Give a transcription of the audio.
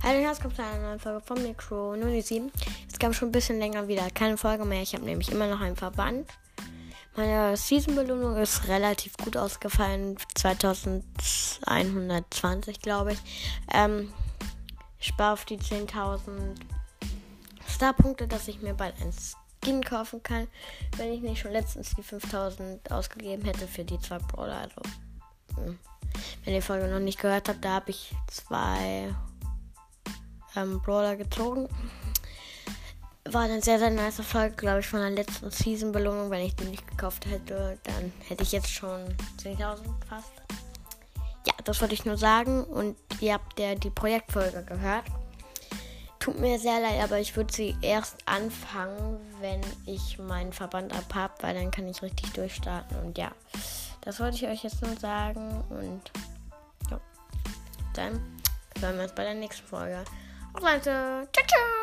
Hallo, herzlich willkommen zu einer neuen Folge vom Mikro 07. Es gab schon ein bisschen länger wieder keine Folge mehr. Ich habe nämlich immer noch einen Verband. Meine Season-Belohnung ist relativ gut ausgefallen. 2120, glaube ich. Ähm, ich spare auf die 10.000 Star-Punkte, dass ich mir bald ein Skin kaufen kann. Wenn ich nicht schon letztens die 5000 ausgegeben hätte für die zwei Brawler. Also, hm. wenn ihr die Folge noch nicht gehört habt, da habe ich zwei ähm, Brawler gezogen. War eine sehr, sehr nice Folge, glaube ich, von der letzten Season-Belohnung. Wenn ich die nicht gekauft hätte, dann hätte ich jetzt schon 10.000 fast. Ja, das wollte ich nur sagen. Und ihr habt ja die Projektfolge gehört. Tut mir sehr leid, aber ich würde sie erst anfangen, wenn ich meinen Verband ab habe, weil dann kann ich richtig durchstarten. Und ja, das wollte ich euch jetzt nur sagen. Und ja, dann hören wir uns bei der nächsten Folge. Glenda. Ciao, ciao.